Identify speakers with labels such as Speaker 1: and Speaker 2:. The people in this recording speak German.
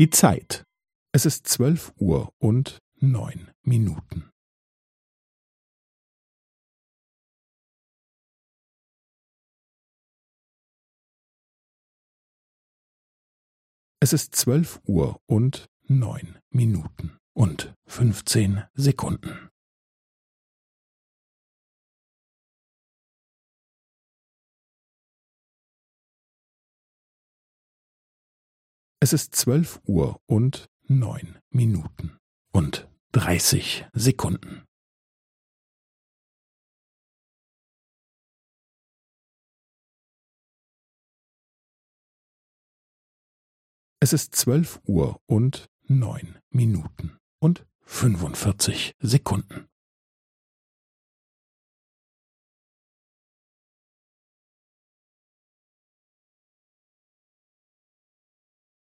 Speaker 1: Die Zeit. Es ist zwölf Uhr und neun Minuten. Es ist zwölf Uhr und neun Minuten und fünfzehn Sekunden. Es ist zwölf Uhr und neun Minuten und dreißig Sekunden. Es ist zwölf Uhr und neun Minuten und fünfundvierzig Sekunden.